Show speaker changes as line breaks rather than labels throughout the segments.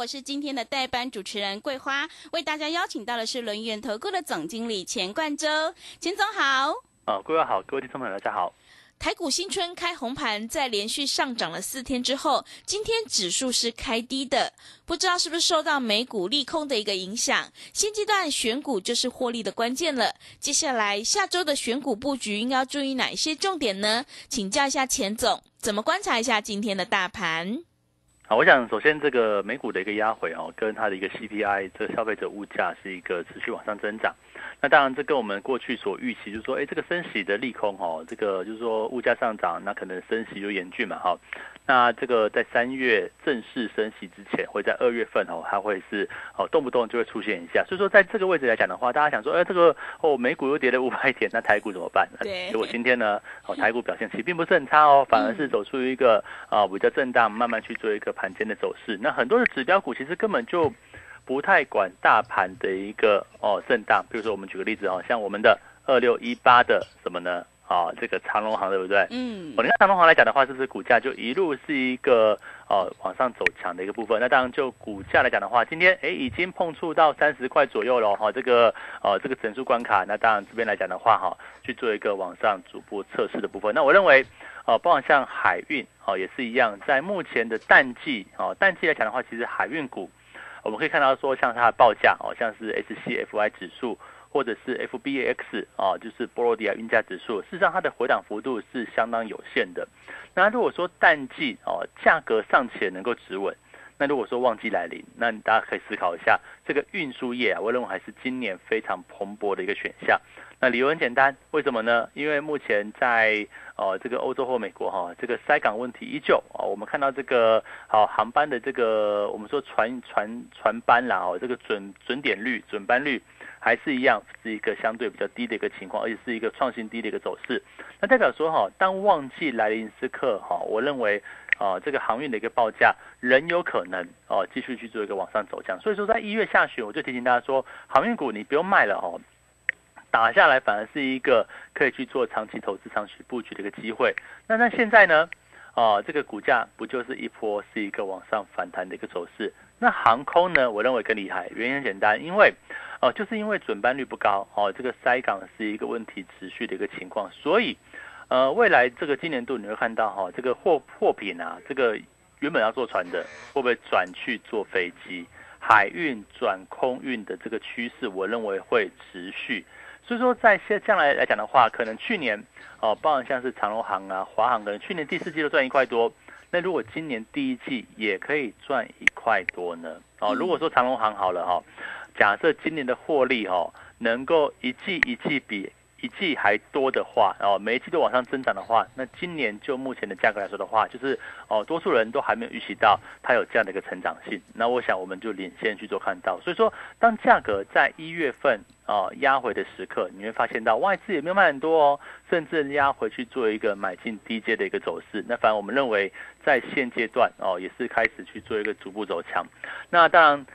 我是今天的代班主持人桂花，为大家邀请到的是轮源投顾的总经理钱冠洲，钱总好。
啊，桂花好，各位听众朋友大家好。
台股新春开红盘，在连续上涨了四天之后，今天指数是开低的，不知道是不是受到美股利空的一个影响。现阶段选股就是获利的关键了。接下来下周的选股布局应该要注意哪一些重点呢？请教一下钱总，怎么观察一下今天的大盘？
好，我想首先这个美股的一个压回哦，跟它的一个 CPI 这个消费者物价是一个持续往上增长。那当然，这跟我们过去所预期，就是说，哎，这个升息的利空哦，这个就是说物价上涨，那可能升息就严峻嘛，哈。那这个在三月正式升息之前，会在二月份哦，它会是哦动不动就会出现一下。所以说，在这个位置来讲的话，大家想说，哎，这个哦美股又跌了五百点，那台股怎么办？
对。
结果今天呢，哦台股表现其实并不是很差哦，反而是走出一个啊比较震荡，慢慢去做一个盘间的走势。那很多的指标股其实根本就。不太管大盘的一个哦震荡，比如说我们举个例子哦，像我们的二六一八的什么呢？啊，这个长隆行对不对？嗯，我你看长隆行来讲的话，是不是股价就一路是一个呃往上走强的一个部分？那当然就股价来讲的话，今天哎已经碰触到三十块左右了哈，这个呃这个整数关卡，那当然这边来讲的话哈，去做一个往上逐步测试的部分。那我认为哦，包括像海运哦也是一样，在目前的淡季哦淡季来讲的话，其实海运股。我们可以看到说，像它的报价哦，像是 SCFI 指数或者是 FBAX 啊，就是波罗的亚运价指数，事实上它的回档幅度是相当有限的。那如果说淡季哦，价格尚且能够止稳，那如果说旺季来临，那大家可以思考一下，这个运输业啊，我认为还是今年非常蓬勃的一个选项。那理由很简单，为什么呢？因为目前在呃这个欧洲或美国哈，这个塞港问题依旧啊。我们看到这个好航班的这个我们说船船船班啦哦，这个准准点率、准班率还是一样是一个相对比较低的一个情况，而且是一个创新低的一个走势。那代表说哈，当旺季来临时刻哈，我认为啊这个航运的一个报价仍有可能哦继续去做一个往上走强。所以说在一月下旬，我就提醒大家说，航运股你不用卖了哦。打下来反而是一个可以去做长期投资、长期布局的一个机会。那那现在呢？啊，这个股价不就是一波是一个往上反弹的一个走势？那航空呢？我认为更厉害，原因很简单，因为哦，就是因为准班率不高哦，这个塞港是一个问题持续的一个情况，所以呃，未来这个今年度你会看到哈，这个货货品啊，这个原本要坐船的，会不会转去坐飞机？海运转空运的这个趋势，我认为会持续。所以说，在现将来来讲的话，可能去年哦，包含像是长隆航啊、华航，可能去年第四季都赚一块多。那如果今年第一季也可以赚一块多呢？哦，如果说长隆行好了哈，假设今年的获利哈，能够一季一季比。一季还多的话，哦，每一季都往上增长的话，那今年就目前的价格来说的话，就是哦，多数人都还没有预期到它有这样的一个成长性。那我想我们就领先去做看到。所以说，当价格在一月份啊压回的时刻，你会发现到外资也没有卖很多哦，甚至压回去做一个买进低阶的一个走势。那反而我们认为在现阶段哦，也是开始去做一个逐步走强。那当然。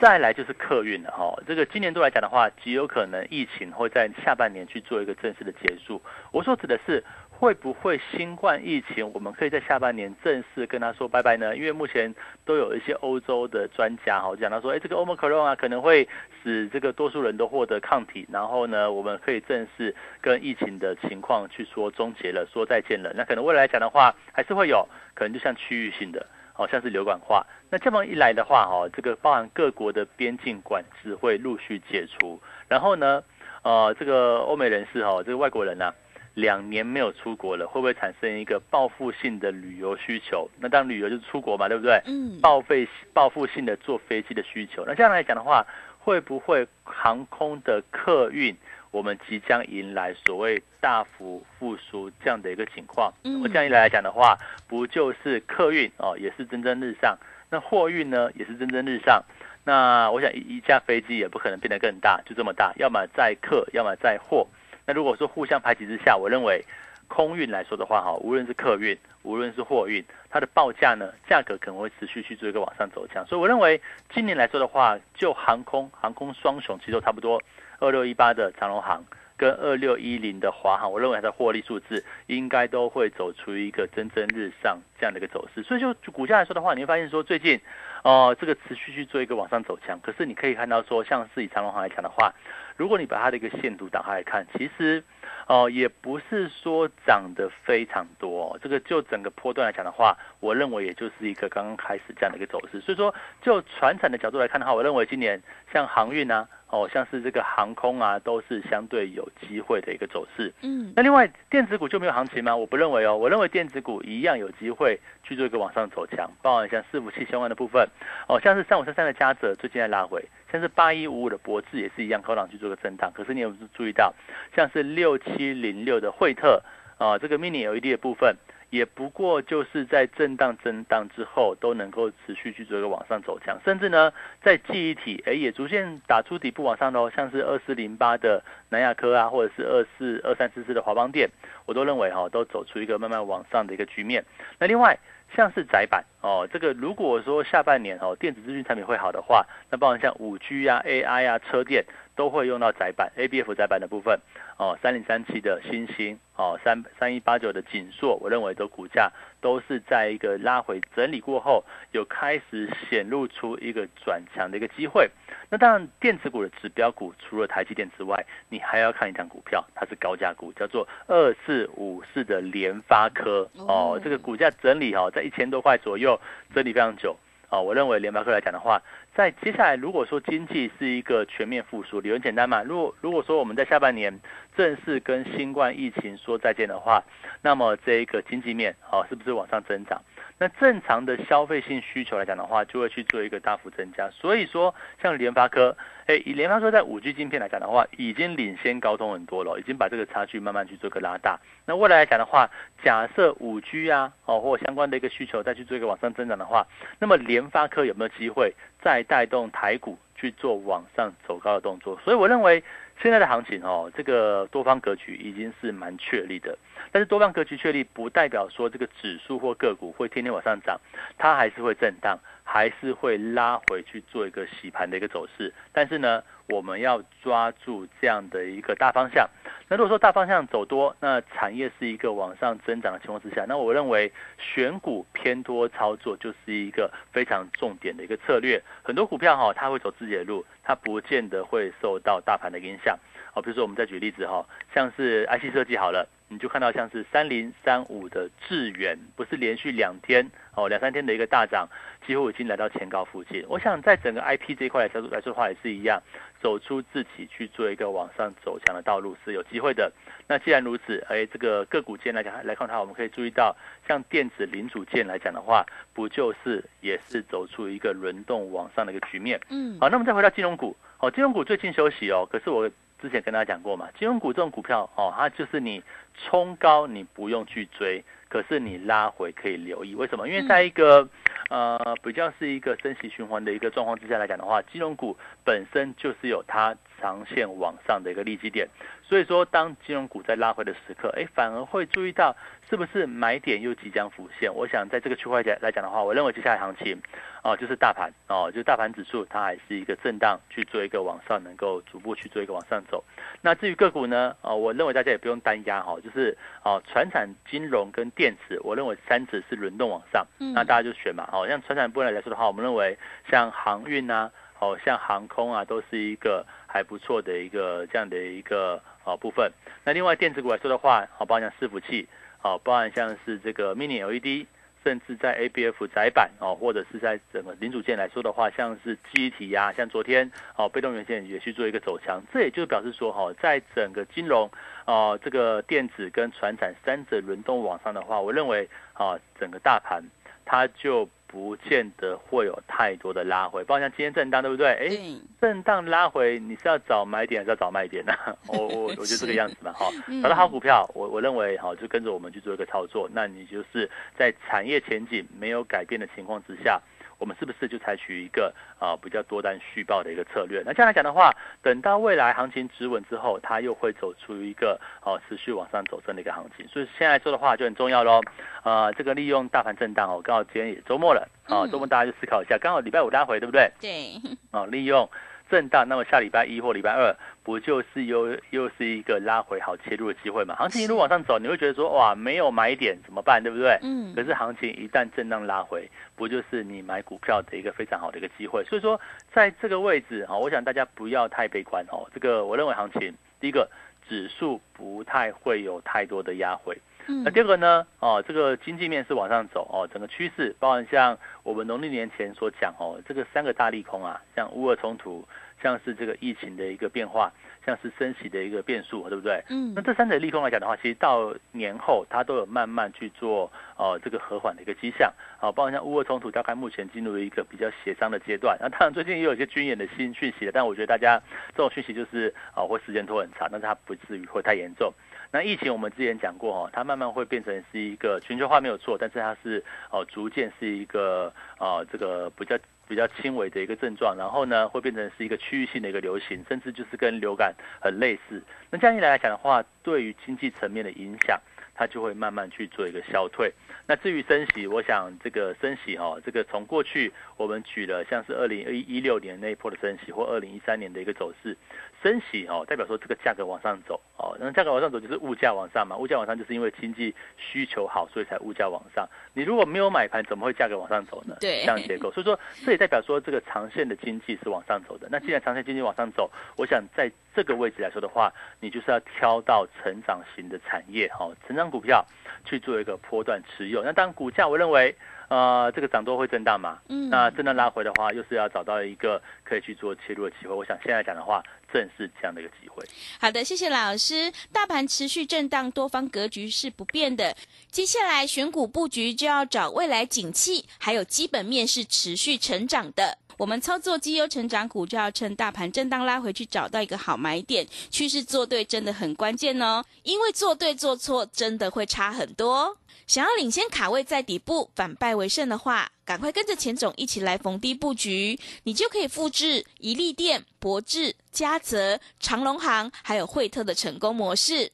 再来就是客运了哈，这个今年度来讲的话，极有可能疫情会在下半年去做一个正式的结束。我所指的是，会不会新冠疫情，我们可以在下半年正式跟他说拜拜呢？因为目前都有一些欧洲的专家哈讲到说，哎，这个欧盟克隆啊，可能会使这个多数人都获得抗体，然后呢，我们可以正式跟疫情的情况去说终结了，说再见了。那可能未来来讲的话，还是会有可能就像区域性的。好像是流感化，那这么一来的话，哈，这个包含各国的边境管制会陆续解除，然后呢，呃，这个欧美人士哈，这个外国人呢，两年没有出国了，会不会产生一个报复性的旅游需求？那当然旅游就是出国嘛，对不对？嗯。报废报复性的坐飞机的需求，那这样来讲的话，会不会航空的客运？我们即将迎来所谓大幅复苏这样的一个情况，那么这样一来来讲的话，不就是客运哦也是蒸蒸日上，那货运呢也是蒸蒸日上，那我想一一架飞机也不可能变得更大，就这么大，要么载客，要么载货。那如果说互相排挤之下，我认为空运来说的话，哈，无论是客运，无论是货运，它的报价呢，价格可能会持续去做一个往上走强。所以我认为今年来说的话，就航空航空双雄其实都差不多，二六一八的长隆行。跟二六一零的华航，我认为它的获利数字应该都会走出一个蒸蒸日上这样的一个走势。所以就股价来说的话，你会发现说最近，哦，这个持续去做一个往上走强。可是你可以看到说，像是以长隆行来讲的话，如果你把它的一个线图打开来看，其实哦也不是说涨得非常多。这个就整个波段来讲的话，我认为也就是一个刚刚开始这样的一个走势。所以说，就船产的角度来看的话，我认为今年像航运啊。哦，像是这个航空啊，都是相对有机会的一个走势。嗯，那另外电子股就没有行情吗？我不认为哦，我认为电子股一样有机会去做一个往上走强，包含像伺服器相关的部分。哦，像是三五三三的嘉泽最近在拉回，像是八一五五的博智也是一样，高档去做个震荡。可是你有注意到，像是六七零六的惠特啊，这个 mini LED 的部分。也不过就是在震荡震荡之后，都能够持续去做一个往上走强，甚至呢，在记忆体，哎，也逐渐打出底部往上喽，像是二四零八的南亚科啊，或者是二四二三四四的华邦电，我都认为哈，都走出一个慢慢往上的一个局面。那另外像是窄板哦，这个如果说下半年哦，电子资讯产品会好的话，那包含像五 G 啊、AI 啊、车电。都会用到窄板，A B F 窄板的部分，哦，三零三七的新星，哦，三三一八九的锦硕，我认为的股价都是在一个拉回整理过后，有开始显露出一个转强的一个机会。那当然，电子股的指标股除了台积电之外，你还要看一张股票，它是高价股，叫做二四五四的联发科，哦，这个股价整理哦，在一千多块左右整理非常久。哦，我认为联发科来讲的话，在接下来如果说经济是一个全面复苏，理由简单嘛。如果如果说我们在下半年正式跟新冠疫情说再见的话，那么这一个经济面哦，是不是往上增长？那正常的消费性需求来讲的话，就会去做一个大幅增加。所以说，像联发科。哎，以联发科在五 G 晶片来讲的话，已经领先高通很多了，已经把这个差距慢慢去做个拉大。那未来来讲的话，假设五 G 啊，哦或相关的一个需求再去做一个往上增长的话，那么联发科有没有机会再带动台股去做往上走高的动作？所以我认为现在的行情哦，这个多方格局已经是蛮确立的。但是多方格局确立，不代表说这个指数或个股会天天往上涨，它还是会震荡。还是会拉回去做一个洗盘的一个走势，但是呢，我们要抓住这样的一个大方向。那如果说大方向走多，那产业是一个往上增长的情况之下，那我认为选股偏多操作就是一个非常重点的一个策略。很多股票哈，它会走自己的路，它不见得会受到大盘的影响。好，比如说我们再举例子哈，像是 IC 设计好了。你就看到像是三零三五的智远，不是连续两天哦两三天的一个大涨，几乎已经来到前高附近。我想在整个 IP 这一块来说来说的话也是一样，走出自己去做一个往上走强的道路是有机会的。那既然如此，哎，这个个股间来讲来看它，我们可以注意到，像电子零组件来讲的话，不就是也是走出一个轮动往上的一个局面？嗯，好，那么再回到金融股，哦，金融股最近休息哦，可是我。之前跟大家讲过嘛，金融股这种股票哦，它就是你冲高你不用去追，可是你拉回可以留意。为什么？因为在一个呃比较是一个升息循环的一个状况之下来讲的话，金融股本身就是有它长线往上的一个利基点。所以说，当金融股在拉回的时刻，哎，反而会注意到是不是买点又即将浮现。我想在这个区块来来讲的话，我认为接下来行情，哦，就是大盘哦，就是大盘指数它还是一个震荡去做一个往上，能够逐步去做一个往上走。那至于个股呢，哦，我认为大家也不用担压哈，就是哦，船产、金融跟电池，我认为三者是轮动往上，那大家就选嘛。哦，像船产部分来说的话，我们认为像航运啊，哦，像航空啊，都是一个还不错的一个这样的一个。啊部分，那另外电子股来说的话，好包含像伺服器，好包含像是这个 Mini LED，甚至在 ABF 窄板哦，或者是在整个零组件来说的话，像是记忆体呀，像昨天哦被动元件也去做一个走强，这也就表示说哈，在整个金融啊这个电子跟船产三者轮动往上的话，我认为啊整个大盘它就。不见得会有太多的拉回，包括像今天震荡，对不对？哎，震荡拉回，你是要找买点还是要找卖点呢？我我 我觉得这个样子嘛，哈，找到好股票，我我认为哈就跟着我们去做一个操作。那你就是在产业前景没有改变的情况之下，我们是不是就采取一个啊比较多单续报的一个策略？那这样来讲的话，等到未来行情止稳之后，它又会走出一个哦持续往上走升的一个行情。所以现在说的话就很重要喽。啊，这个利用大盘震荡哦，刚好今天也周末了啊，周末大家就思考一下，刚好礼拜五拉回，对不对？
对。
啊，利用。震荡，那么下礼拜一或礼拜二，不就是又又是一个拉回好切入的机会嘛？行情一路往上走，你会觉得说哇，没有买点怎么办，对不对？嗯。可是行情一旦震荡拉回，不就是你买股票的一个非常好的一个机会？所以说，在这个位置啊，我想大家不要太悲观哦。这个我认为行情，第一个指数不太会有太多的压回。那第二个呢？哦，这个经济面是往上走哦，整个趋势，包含像我们农历年前所讲哦，这个三个大利空啊，像乌俄冲突，像是这个疫情的一个变化，像是升息的一个变数，对不对？嗯。那这三者利空来讲的话，其实到年后它都有慢慢去做哦这个和缓的一个迹象哦，包括像乌俄冲突，大概目前进入了一个比较协商的阶段。那当然最近也有一些军演的新讯息的，但我觉得大家这种讯息就是啊会时间拖很长，但是它不至于会太严重。那疫情我们之前讲过哦，它慢慢会变成是一个全球化没有错，但是它是哦逐渐是一个啊这个比较比较轻微的一个症状，然后呢会变成是一个区域性的一个流行，甚至就是跟流感很类似。那这样一来来讲的话，对于经济层面的影响，它就会慢慢去做一个消退。那至于升息，我想这个升息哈，这个从过去我们举了像是二零一一六年那一波的升息，或二零一三年的一个走势。升息哦，代表说这个价格往上走哦，那价格往上走就是物价往上嘛，物价往上就是因为经济需求好，所以才物价往上。你如果没有买盘，怎么会价格往上走呢？
对，
这样结构，所以说这也代表说这个长线的经济是往上走的。那既然长线经济往上走，我想在这个位置来说的话，你就是要挑到成长型的产业哈，成长股票去做一个波段持有。那当然股价，我认为。呃，这个涨多会震荡嘛？嗯，那震荡拉回的话，又是要找到一个可以去做切入的机会。我想现在讲的话，正是这样的一个机会。
好的，谢谢老师。大盘持续震荡，多方格局是不变的。接下来选股布局就要找未来景气，还有基本面是持续成长的。我们操作绩优成长股，就要趁大盘震荡拉回去，找到一个好买点。趋势做对真的很关键哦，因为做对做错真的会差很多。想要领先卡位在底部反败为胜的话，赶快跟着钱总一起来逢低布局，你就可以复制宜利店、博智、嘉泽、长隆行还有惠特的成功模式。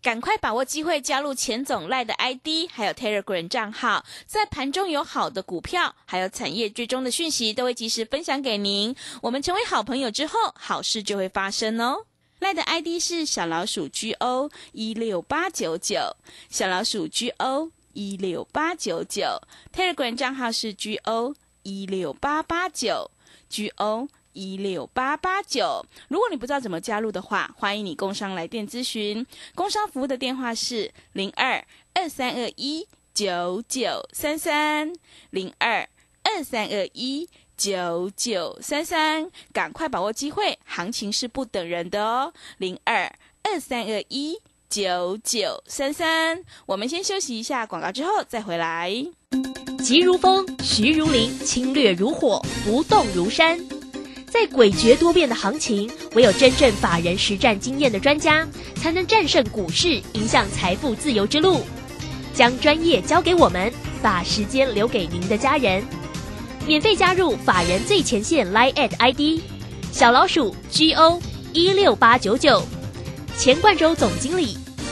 赶快把握机会，加入钱总赖的 ID，还有 Telegram 账号，在盘中有好的股票，还有产业追踪的讯息，都会及时分享给您。我们成为好朋友之后，好事就会发生哦。赖的 ID 是小老鼠 GO 一六八九九，小老鼠 GO 一六八九九，Telegram 账号是 GO 一六八八九，GO 一六八八九。如果你不知道怎么加入的话，欢迎你工商来电咨询，工商服务的电话是零二二三二一九九三三零二二三二一。九九三三，赶快把握机会，行情是不等人的哦。零二二三二一九九三三，我们先休息一下广告，之后再回来。
急如风，徐如林，侵略如火，不动如山。在诡谲多变的行情，唯有真正法人实战经验的专家，才能战胜股市，迎向财富自由之路。将专业交给我们，把时间留给您的家人。免费加入法人最前线 Line at ID 小老鼠 GO 一六八九九，钱冠洲总经理，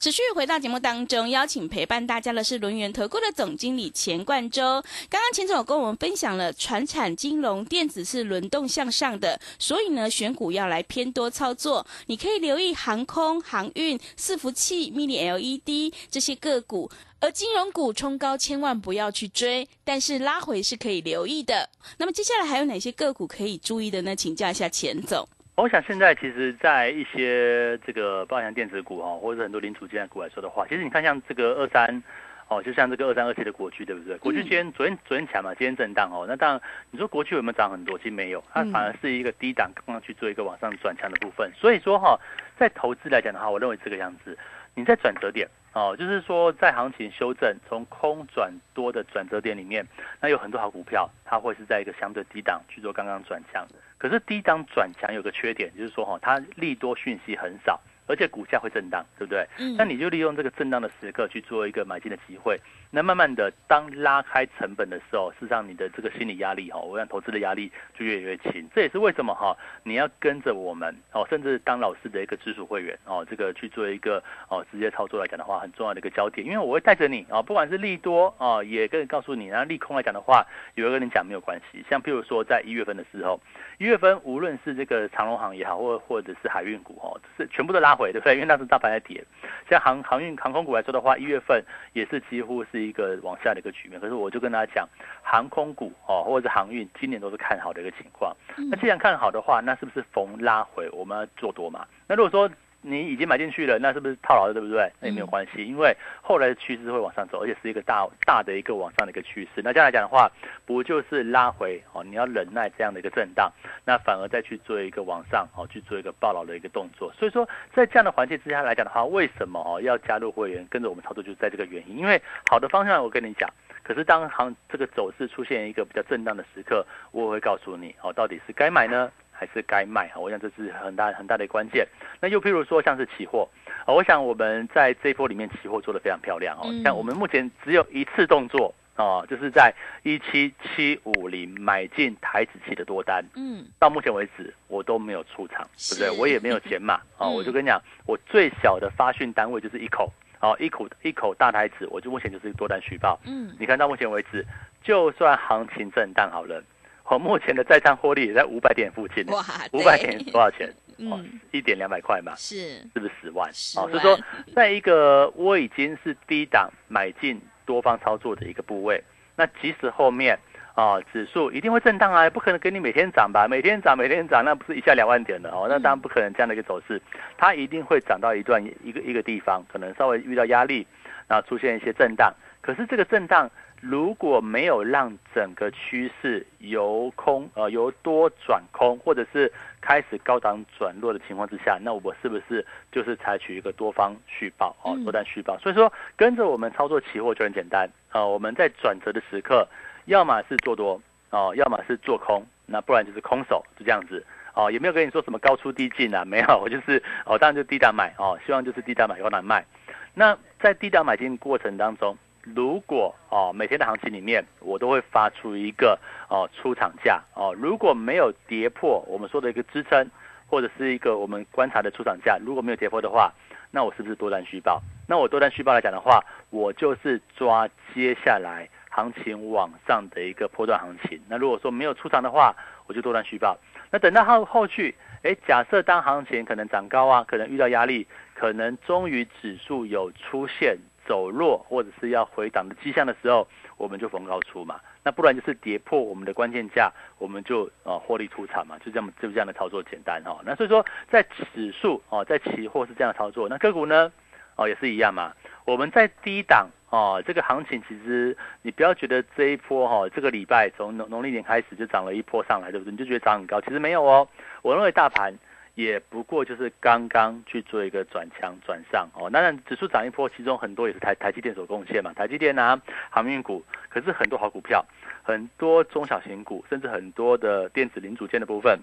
持续回到节目当中，邀请陪伴大家的是轮源投顾的总经理钱冠洲。刚刚钱总跟我们分享了，船产、金融、电子是轮动向上的，所以呢，选股要来偏多操作。你可以留意航空、航运、伺服器、mini LED 这些个股，而金融股冲高千万不要去追，但是拉回是可以留意的。那么接下来还有哪些个股可以注意的呢？请教一下钱总。
我想现在其实，在一些这个包含电子股哈，或者很多零组件股来说的话，其实你看像这个二三哦，就像这个二三二七的国巨，对不对？国巨今天昨天昨天强嘛，今天震荡哦。那当然，你说国巨有没有涨很多？其实没有，它反而是一个低档刚刚去做一个往上转强的部分。所以说哈，在投资来讲的话，我认为这个样子，你在转折点哦，就是说在行情修正从空转多的转折点里面，那有很多好股票，它会是在一个相对低档去做刚刚转强。可是低档转强有个缺点，就是说哈，它利多讯息很少，而且股价会震荡，对不对？嗯。那你就利用这个震荡的时刻去做一个买进的机会。那慢慢的，当拉开成本的时候，事实上你的这个心理压力哈，我想投资的压力就越来越轻。这也是为什么哈，你要跟着我们哦，甚至当老师的一个直属会员哦，这个去做一个哦直接操作来讲的话，很重要的一个焦点。因为我会带着你啊，不管是利多啊，也跟告诉你，然后利空来讲的话，有一个人讲没有关系。像譬如说在一月份的时候，一月份无论是这个长隆行也好，或或者是海运股哦，是全部都拉回，对不对？因为那时大盘在跌。像航航运航空股来说的话，一月份也是几乎是。一个往下的一个局面，可是我就跟大家讲，航空股哦，或者是航运，今年都是看好的一个情况。那既然看好的话，那是不是逢拉回我们要做多嘛？那如果说你已经买进去了，那是不是套牢了，对不对？那也没有关系，因为后来的趋势会往上走，而且是一个大大的一个往上的一个趋势。那这样来讲的话，不就是拉回哦？你要忍耐这样的一个震荡，那反而再去做一个往上哦，去做一个暴牢的一个动作。所以说，在这样的环境之下来讲的话，为什么哦要加入会员跟着我们操作，就是在这个原因。因为好的方向我跟你讲，可是当行这个走势出现一个比较震荡的时刻，我会告诉你哦，到底是该买呢？还是该卖哈，我想这是很大很大的关键。那又譬如说像是期货啊，我想我们在这一波里面期货做的非常漂亮哦。像我们目前只有一次动作哦，就是在一七七五零买进台子期的多单。嗯，到目前为止我都没有出场，对不对？我也没有减码哦。我就跟你讲，我最小的发讯单位就是一口哦，一口一口大台子，我就目前就是多单虚报。嗯，你看到目前为止，就算行情震荡好了。我目前的在账获利也在五百点附近，哇，五百点多少钱？嗯，一点两百块嘛，
是，
是不是十万？哦，所以说，在一个我已经是低档买进多方操作的一个部位，那即使后面啊指数一定会震荡啊，不可能给你每天涨吧？每天涨，每天涨，那不是一下两万点的哦，那当然不可能这样的一个走势，它一定会涨到一段一个一个地方，可能稍微遇到压力，然后出现一些震荡，可是这个震荡。如果没有让整个趋势由空呃由多转空，或者是开始高档转弱的情况之下，那我是不是就是采取一个多方续报哦，多单续报？所以说跟着我们操作期货就很简单啊，我们在转折的时刻，要么是做多哦，要么是做空，那不然就是空手，就这样子哦，也没有跟你说什么高出低进啊，没有，我就是哦，当然就低档买哦，希望就是低档买高档卖。那在低档买进过程当中。如果哦，每天的行情里面，我都会发出一个哦出厂价哦，如果没有跌破我们说的一个支撑，或者是一个我们观察的出厂价，如果没有跌破的话，那我是不是多单续报？那我多单续报来讲的话，我就是抓接下来行情往上的一个波段行情。那如果说没有出场的话，我就多单续报。那等到后后续，哎，假设当行情可能涨高啊，可能遇到压力，可能终于指数有出现。走弱或者是要回档的迹象的时候，我们就逢高出嘛。那不然就是跌破我们的关键价，我们就呃获利出场嘛。就这么就这样的操作简单哈。那所以说在指数哦，在期货是这样操作。那个股呢哦也是一样嘛。我们在低档哦，这个行情其实你不要觉得这一波哈，这个礼拜从农农历年开始就涨了一波上来，对不对？你就觉得涨很高，其实没有哦。我认为大盘。也不过就是刚刚去做一个转强转上哦，当然指数涨一波，其中很多也是台台积电所贡献嘛，台积电啊，航运股，可是很多好股票，很多中小型股，甚至很多的电子零组件的部分，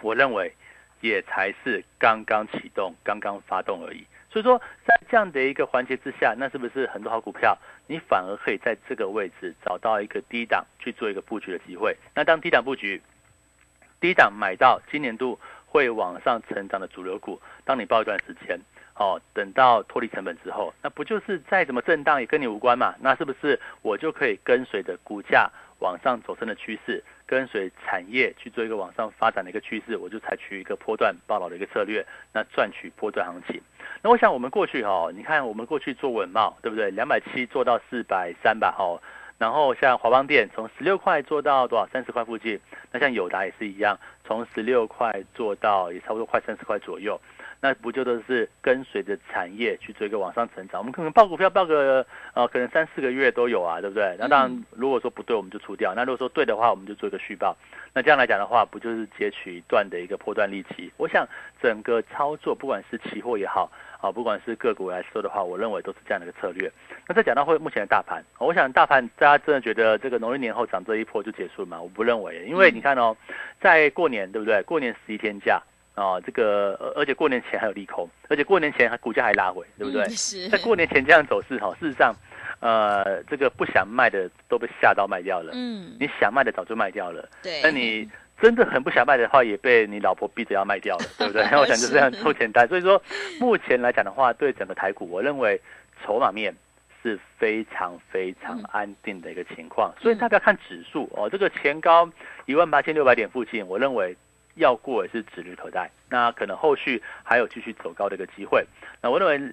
我认为也才是刚刚启动、刚刚发动而已。所以说，在这样的一个环节之下，那是不是很多好股票，你反而可以在这个位置找到一个低档去做一个布局的机会？那当低档布局，低档买到今年度。会往上成长的主流股，当你报一段时间，哦，等到脱离成本之后，那不就是再怎么震荡也跟你无关嘛？那是不是我就可以跟随着股价往上走升的趋势，跟随产业去做一个往上发展的一个趋势，我就采取一个波段暴老的一个策略，那赚取波段行情。那我想我们过去哈，你看我们过去做稳茂，对不对？两百七做到四百三吧，哦。然后像华邦电从十六块做到多少？三十块附近。那像友达也是一样，从十六块做到也差不多快三十块左右。那不就都是跟随着产业去做一个往上成长？我们可能报股票报个呃，可能三四个月都有啊，对不对？那当然，如果说不对，我们就出掉；那如果说对的话，我们就做一个续报。那这样来讲的话，不就是截取一段的一个破断利期？我想整个操作，不管是期货也好，啊，不管是个股来说的话，我认为都是这样的一个策略。那再讲到会目前的大盘，我想大盘大家真的觉得这个农历年后涨这一波就结束了吗？我不认为，因为你看哦，在过年对不对？过年十一天假。啊，这个而且过年前还有利空，而且过年前还股价还拉回，对不对？
是。
在过年前这样走势哈，事实上，呃，这个不想卖的都被吓到卖掉了。嗯。你想卖的早就卖掉了。
对。
那你真的很不想卖的话，也被你老婆逼着要卖掉了，对不对？我想就这样不简单。所以说，目前来讲的话，对整个台股，我认为筹码面是非常非常安定的一个情况。所以大家看指数哦，这个前高一万八千六百点附近，我认为。要过也是指日可待，那可能后续还有继续走高的一个机会。那我认为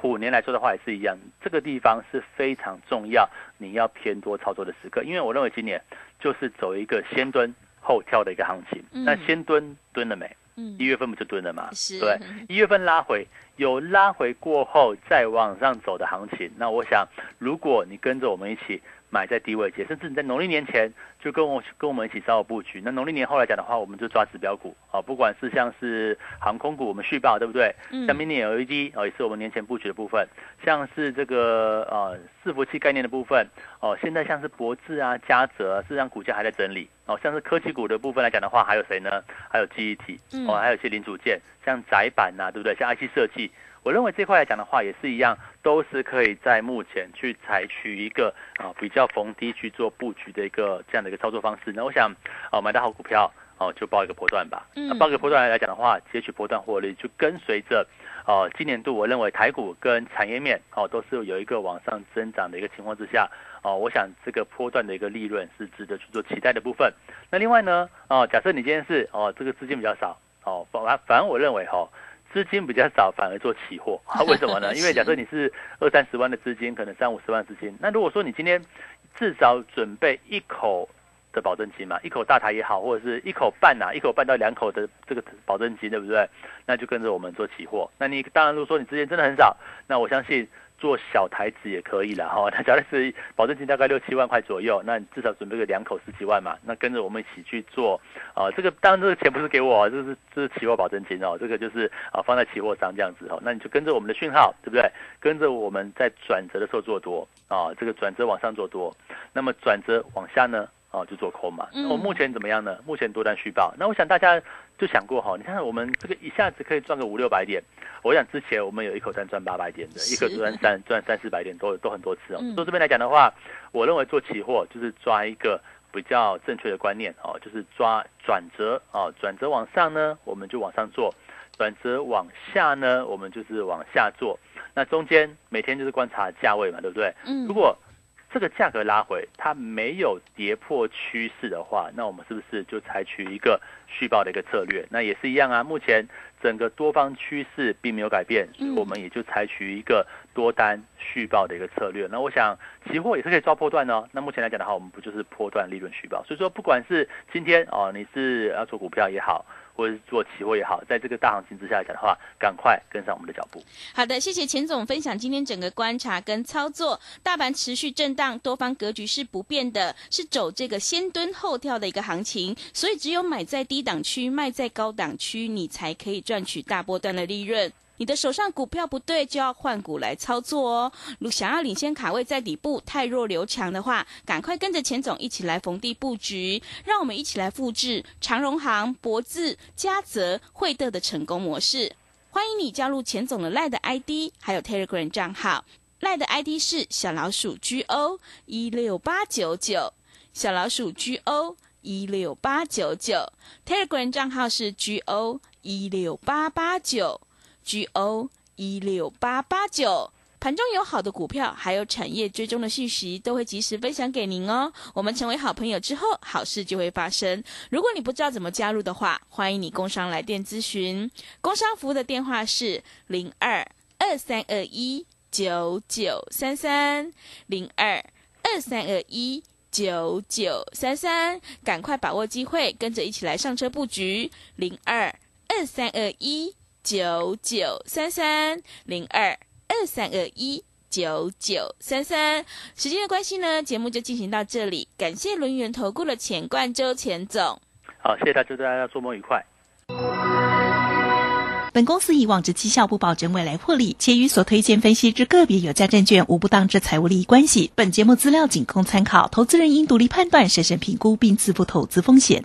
虎年来说的话也是一样，这个地方是非常重要，你要偏多操作的时刻。因为我认为今年就是走一个先蹲后跳的一个行情。那先蹲蹲了没？一月份不就蹲了吗？对，一月份拉回有拉回过后再往上走的行情。那我想，如果你跟着我们一起。买在低位接，甚至你在农历年前就跟我跟我们一起稍微布局。那农历年后来讲的话，我们就抓指标股啊，不管是像是航空股，我们续报对不对？嗯。像 mini LED 哦，也是我们年前布局的部分。像是这个呃伺服器概念的部分哦，现在像是博智啊、嘉泽，事实上股价还在整理哦。像是科技股的部分来讲的话，还有谁呢？还有记忆体哦，还有一些零组件，像窄板呐，对不对？像 IC 设计。我认为这块来讲的话，也是一样，都是可以在目前去采取一个啊比较逢低去做布局的一个这样的一个操作方式。那我想，哦买到好股票，哦就报一个波段吧。嗯。报个波段来讲的话，截取波段获利，就跟随着，哦今年度我认为台股跟产业面哦都是有一个往上增长的一个情况之下，哦我想这个波段的一个利润是值得去做期待的部分。那另外呢，哦假设你今天是哦这个资金比较少，哦反反正我认为哈。资金比较少，反而做期货，为什么呢？因为假设你是二三十万的资金，可能三五十万资金，那如果说你今天至少准备一口的保证金嘛，一口大台也好，或者是一口半呐，一口半到两口的这个保证金，对不对？那就跟着我们做期货。那你当然如果说你资金真的很少，那我相信。做小台子也可以了哈，那假如是保证金大概六七万块左右，那你至少准备个两口十几万嘛，那跟着我们一起去做啊，这个当然这个钱不是给我，这是这是期货保证金哦，这个就是啊放在期货上这样子哦，那你就跟着我们的讯号，对不对？跟着我们在转折的时候做多啊，这个转折往上做多，那么转折往下呢？哦，就做空嘛。我目前怎么样呢？目前多单续报。那我想大家就想过哈，你看我们这个一下子可以赚个五六百点。我想之前我们有一口单赚八百点的，一口赚三赚三四百点都都很多次哦。做这边来讲的话，我认为做期货就是抓一个比较正确的观念哦，就是抓转折哦，转折往上呢，我们就往上做；转折往下呢，我们就是往下做。那中间每天就是观察价位嘛，对不对？嗯。如果这个价格拉回，它没有跌破趋势的话，那我们是不是就采取一个续报的一个策略？那也是一样啊。目前整个多方趋势并没有改变，所以我们也就采取一个多单续报的一个策略。那我想期货也是可以抓波段哦。那目前来讲的话，我们不就是波段利润续报？所以说，不管是今天哦，你是要做股票也好。或者是做期货也好，在这个大行情之下来讲的话，赶快跟上我们的脚步。
好的，谢谢钱总分享今天整个观察跟操作。大盘持续震荡，多方格局是不变的，是走这个先蹲后跳的一个行情，所以只有买在低档区，卖在高档区，你才可以赚取大波段的利润。你的手上股票不对，就要换股来操作哦。如想要领先卡位在底部，太弱留强的话，赶快跟着钱总一起来逢低布局。让我们一起来复制长荣行、博智、嘉泽、惠德的成功模式。欢迎你加入钱总的赖的 ID，还有 Telegram 账号。赖的 ID 是小老鼠 GO 一六八九九，小老鼠 GO 一六八九九。Telegram 账号是 GO 一六八八九。G O 一六八八九。盘中有好的股票，还有产业追踪的讯息，都会及时分享给您哦。我们成为好朋友之后，好事就会发生。如果你不知道怎么加入的话，欢迎你工商来电咨询。工商服务的电话是零二二三二一九九三三零二二三二一九九三三，赶快把握机会，跟着一起来上车布局零二二三二一九九三三零二。二三二一九九三三，时间的关系呢，节目就进行到这里。感谢轮圆投顾的钱冠周钱总，
好，谢谢大家，祝大家周末愉快。
本公司以往之绩效不保证未来获利，且与所推荐分析之个别有价证券无不当之财务利益关系。本节目资料仅供参考，投资人应独立判断、审慎评估并自负投资风险。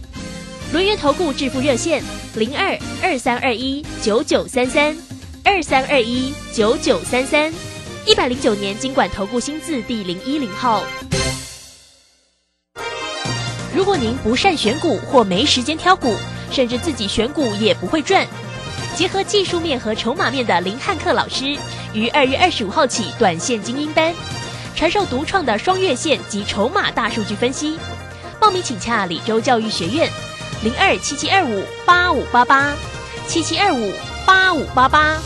轮源投顾致富热线零二二三二一九九三三。二三二一九九三三，一百零九年经管投顾新字第零一零号。如果您不善选股或没时间挑股，甚至自己选股也不会赚，结合技术面和筹码面的林汉克老师，于二月二十五号起短线精英班，传授独创的双月线及筹码大数据分析。报名请洽李州教育学院零二七七二五八五八八七七二五。八五八八，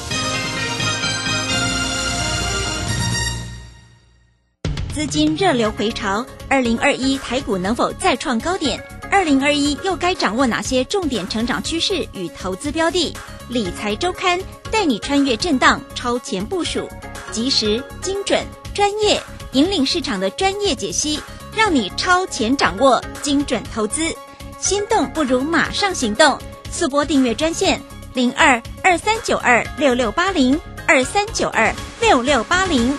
资金热流回潮，二零二一台股能否再创高点？二零二一又该掌握哪些重点成长趋势与投资标的？理财周刊带你穿越震荡，超前部署，及时、精准、专业，引领市场的专业解析，让你超前掌握精准投资。心动不如马上行动，速播订阅专线。零二二三九二六六八零二三九二六六八零。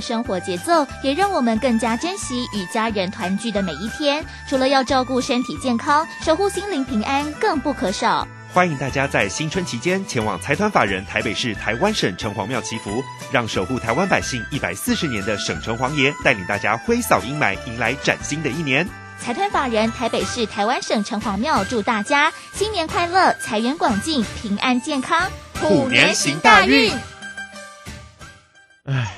生活节奏，也让我们更加珍惜与家人团聚的每一天。除了要照顾身体健康，守护心灵平安，更不可少。
欢迎大家在新春期间前往财团法人台北市台湾省城隍庙祈福，让守护台湾百姓一百四十年的省城隍爷带领大家挥扫阴霾，迎来崭新的一年。
财团法人台北市台湾省城隍庙祝大家新年快乐，财源广进，平安健康，
虎年行大运。
唉。